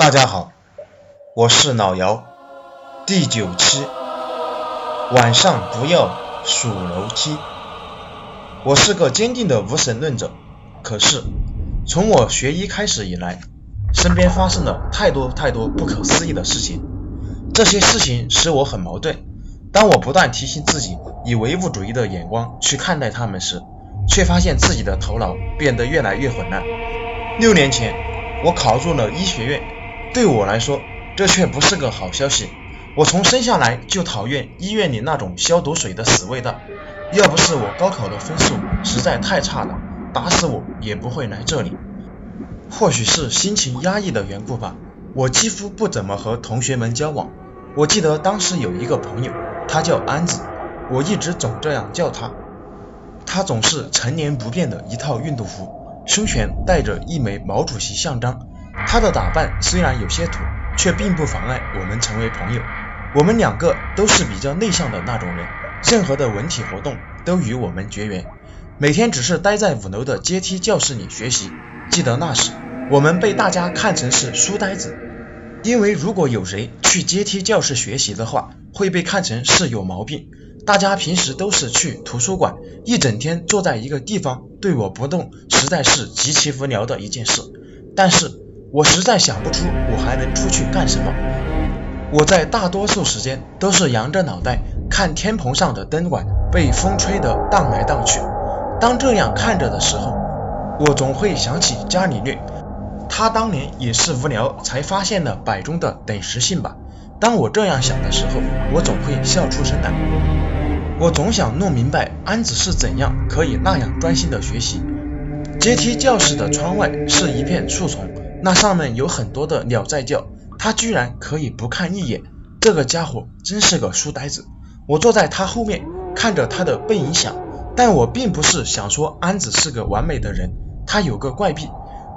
大家好，我是老姚。第九期，晚上不要数楼梯。我是个坚定的无神论者，可是从我学医开始以来，身边发生了太多太多不可思议的事情。这些事情使我很矛盾。当我不断提醒自己以唯物主义的眼光去看待他们时，却发现自己的头脑变得越来越混乱。六年前，我考入了医学院，对我来说，这却不是个好消息。我从生下来就讨厌医院里那种消毒水的死味道。要不是我高考的分数实在太差了，打死我也不会来这里。或许是心情压抑的缘故吧，我几乎不怎么和同学们交往。我记得当时有一个朋友。他叫安子，我一直总这样叫他。他总是陈年不变的一套运动服，胸前带着一枚毛主席像章。他的打扮虽然有些土，却并不妨碍我们成为朋友。我们两个都是比较内向的那种人，任何的文体活动都与我们绝缘，每天只是待在五楼的阶梯教室里学习。记得那时，我们被大家看成是书呆子，因为如果有谁去阶梯教室学习的话，会被看成是有毛病。大家平时都是去图书馆，一整天坐在一个地方对我不动，实在是极其无聊的一件事。但是我实在想不出我还能出去干什么。我在大多数时间都是扬着脑袋看天棚上的灯管被风吹得荡来荡去。当这样看着的时候，我总会想起伽利略，他当年也是无聊才发现了摆中的等时性吧。当我这样想的时候，我总会笑出声来。我总想弄明白安子是怎样可以那样专心的学习。阶梯教室的窗外是一片树丛，那上面有很多的鸟在叫，他居然可以不看一眼。这个家伙真是个书呆子。我坐在他后面，看着他的背影想，但我并不是想说安子是个完美的人，他有个怪癖。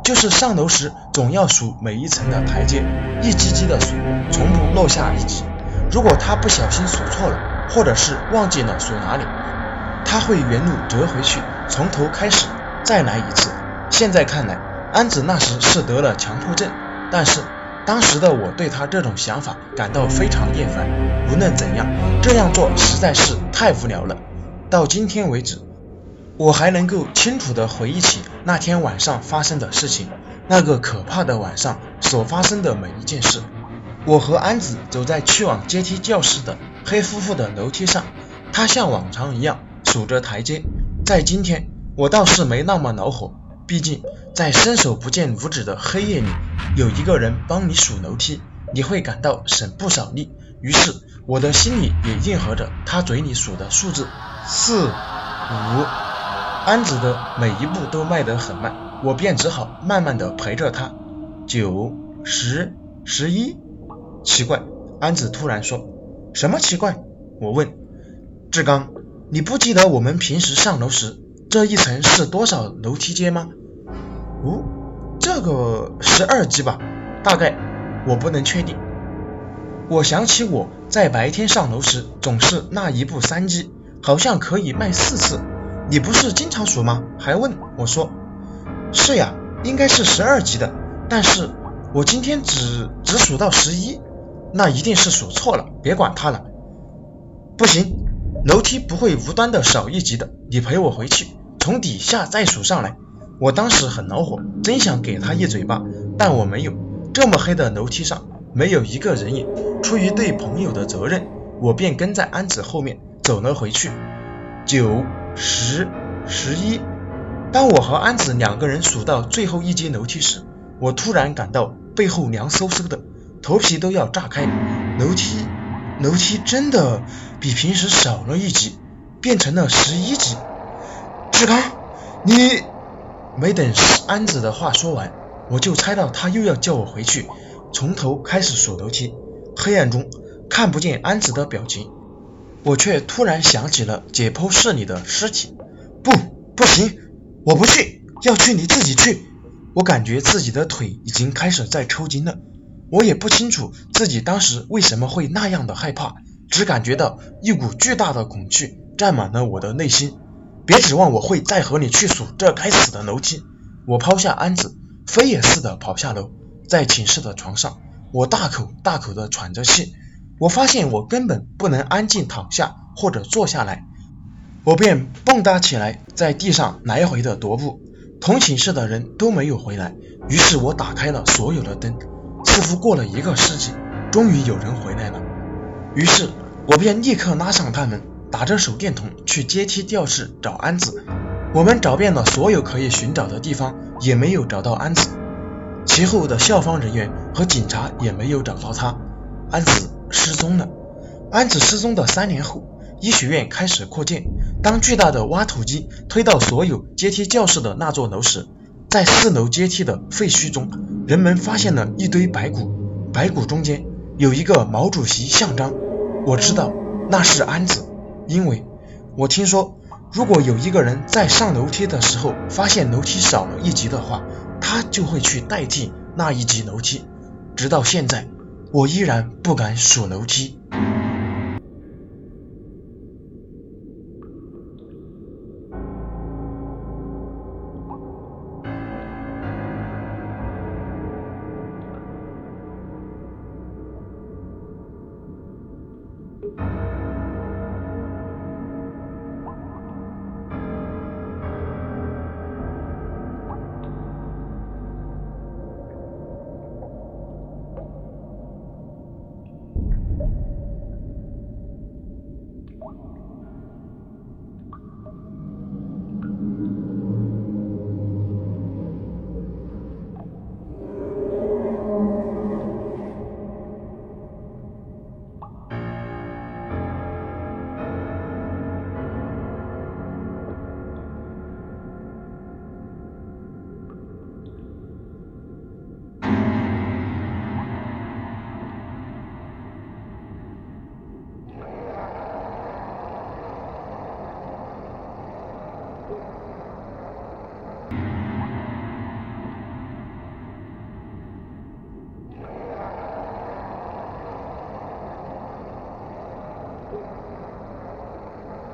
就是上楼时总要数每一层的台阶，一级级的数，从不落下一级。如果他不小心数错了，或者是忘记了数哪里，他会原路折回去，从头开始再来一次。现在看来，安子那时是得了强迫症，但是当时的我对他这种想法感到非常厌烦。无论怎样，这样做实在是太无聊了。到今天为止。我还能够清楚地回忆起那天晚上发生的事情，那个可怕的晚上所发生的每一件事。我和安子走在去往阶梯教室的黑乎乎的楼梯上，他像往常一样数着台阶。在今天，我倒是没那么恼火，毕竟在伸手不见五指的黑夜里，有一个人帮你数楼梯，你会感到省不少力。于是，我的心里也应和着他嘴里数的数字：四、五。安子的每一步都迈得很慢，我便只好慢慢的陪着他。九、十、十一，奇怪，安子突然说：“什么奇怪？”我问。志刚，你不记得我们平时上楼时这一层是多少楼梯阶吗？哦，这个十二级吧，大概，我不能确定。我想起我在白天上楼时总是那一步三级，好像可以迈四次。你不是经常数吗？还问我说，是呀，应该是十二级的，但是我今天只只数到十一，那一定是数错了，别管它了。不行，楼梯不会无端的少一级的，你陪我回去，从底下再数上来。我当时很恼火，真想给他一嘴巴，但我没有。这么黑的楼梯上没有一个人影，出于对朋友的责任，我便跟在安子后面走了回去。九。十、十一。当我和安子两个人数到最后一阶楼梯时，我突然感到背后凉飕飕的，头皮都要炸开。楼梯，楼梯真的比平时少了一级，变成了十一级。志刚，你……没等安子的话说完，我就猜到他又要叫我回去，从头开始数楼梯。黑暗中看不见安子的表情。我却突然想起了解剖室里的尸体，不，不行，我不去，要去你自己去。我感觉自己的腿已经开始在抽筋了，我也不清楚自己当时为什么会那样的害怕，只感觉到一股巨大的恐惧占满了我的内心。别指望我会再和你去数这该死的楼梯。我抛下安子，飞也似的跑下楼，在寝室的床上，我大口大口的喘着气。我发现我根本不能安静躺下或者坐下来，我便蹦跶起来，在地上来回的踱步。同寝室的人都没有回来，于是我打开了所有的灯。似乎过了一个世纪，终于有人回来了。于是我便立刻拉上他们，打着手电筒去阶梯教室找安子。我们找遍了所有可以寻找的地方，也没有找到安子。其后的校方人员和警察也没有找到他。安子失踪了。安子失踪的三年后，医学院开始扩建。当巨大的挖土机推到所有阶梯教室的那座楼时，在四楼阶梯的废墟中，人们发现了一堆白骨。白骨中间有一个毛主席像章。我知道那是安子，因为我听说如果有一个人在上楼梯的时候发现楼梯少了一级的话他就会去代替那一级楼梯直到现在我依然不敢数楼梯。